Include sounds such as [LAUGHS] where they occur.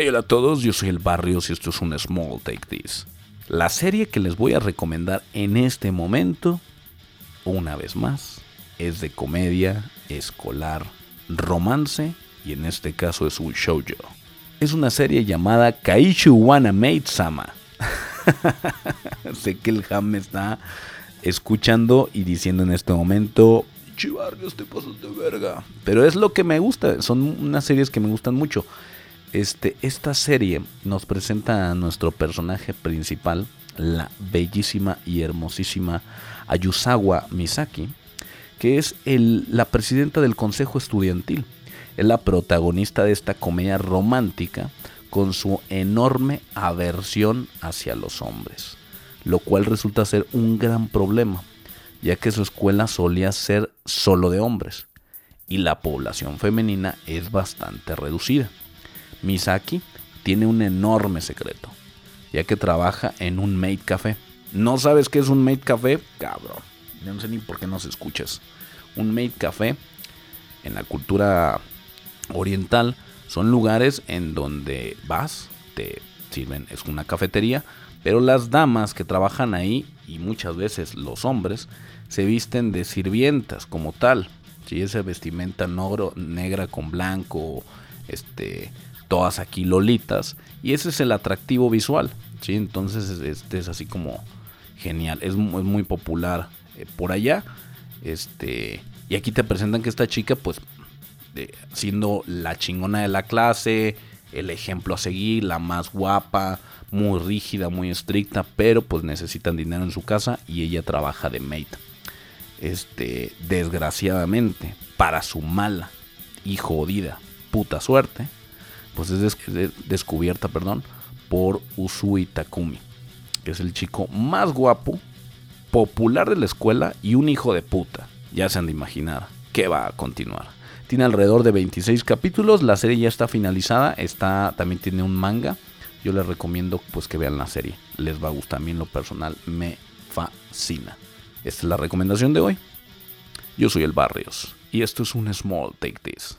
Hola a todos, yo soy el Barrios y esto es un Small Take This. La serie que les voy a recomendar en este momento, una vez más, es de comedia, escolar, romance y en este caso es un shoujo. Es una serie llamada Kaishu Wana Maid Sama. [LAUGHS] sé que el Ham me está escuchando y diciendo en este momento, Chivarrios, te pasas de verga. Pero es lo que me gusta, son unas series que me gustan mucho. Este, esta serie nos presenta a nuestro personaje principal, la bellísima y hermosísima Ayusawa Misaki, que es la presidenta del Consejo Estudiantil. Es la protagonista de esta comedia romántica con su enorme aversión hacia los hombres, lo cual resulta ser un gran problema, ya que su escuela solía ser solo de hombres y la población femenina es bastante reducida. Misaki tiene un enorme secreto, ya que trabaja en un maid café. ¿No sabes qué es un maid café? Cabrón, no sé ni por qué no se escuchas. Un maid café en la cultura oriental son lugares en donde vas, te sirven, es una cafetería, pero las damas que trabajan ahí y muchas veces los hombres se visten de sirvientas como tal. Si esa vestimenta negro, negra con blanco, este, todas aquí lolitas y ese es el atractivo visual, ¿sí? Entonces este es así como genial, es, muy popular eh, por allá, este y aquí te presentan que esta chica pues siendo la chingona de la clase, el ejemplo a seguir, la más guapa, muy rígida, muy estricta, pero pues necesitan dinero en su casa y ella trabaja de maid. Este, desgraciadamente, para su mala y jodida puta suerte, pues es, descubierta, perdón, por Usui Takumi, que es el chico más guapo, popular de la escuela y un hijo de puta. Ya se han de imaginar que va a continuar. Tiene alrededor de 26 capítulos, la serie ya está finalizada, está también tiene un manga. Yo les recomiendo pues que vean la serie, les va a gustar a mí lo personal, me fascina. Esta es la recomendación de hoy. Yo soy el Barrios y esto es un Small Take This.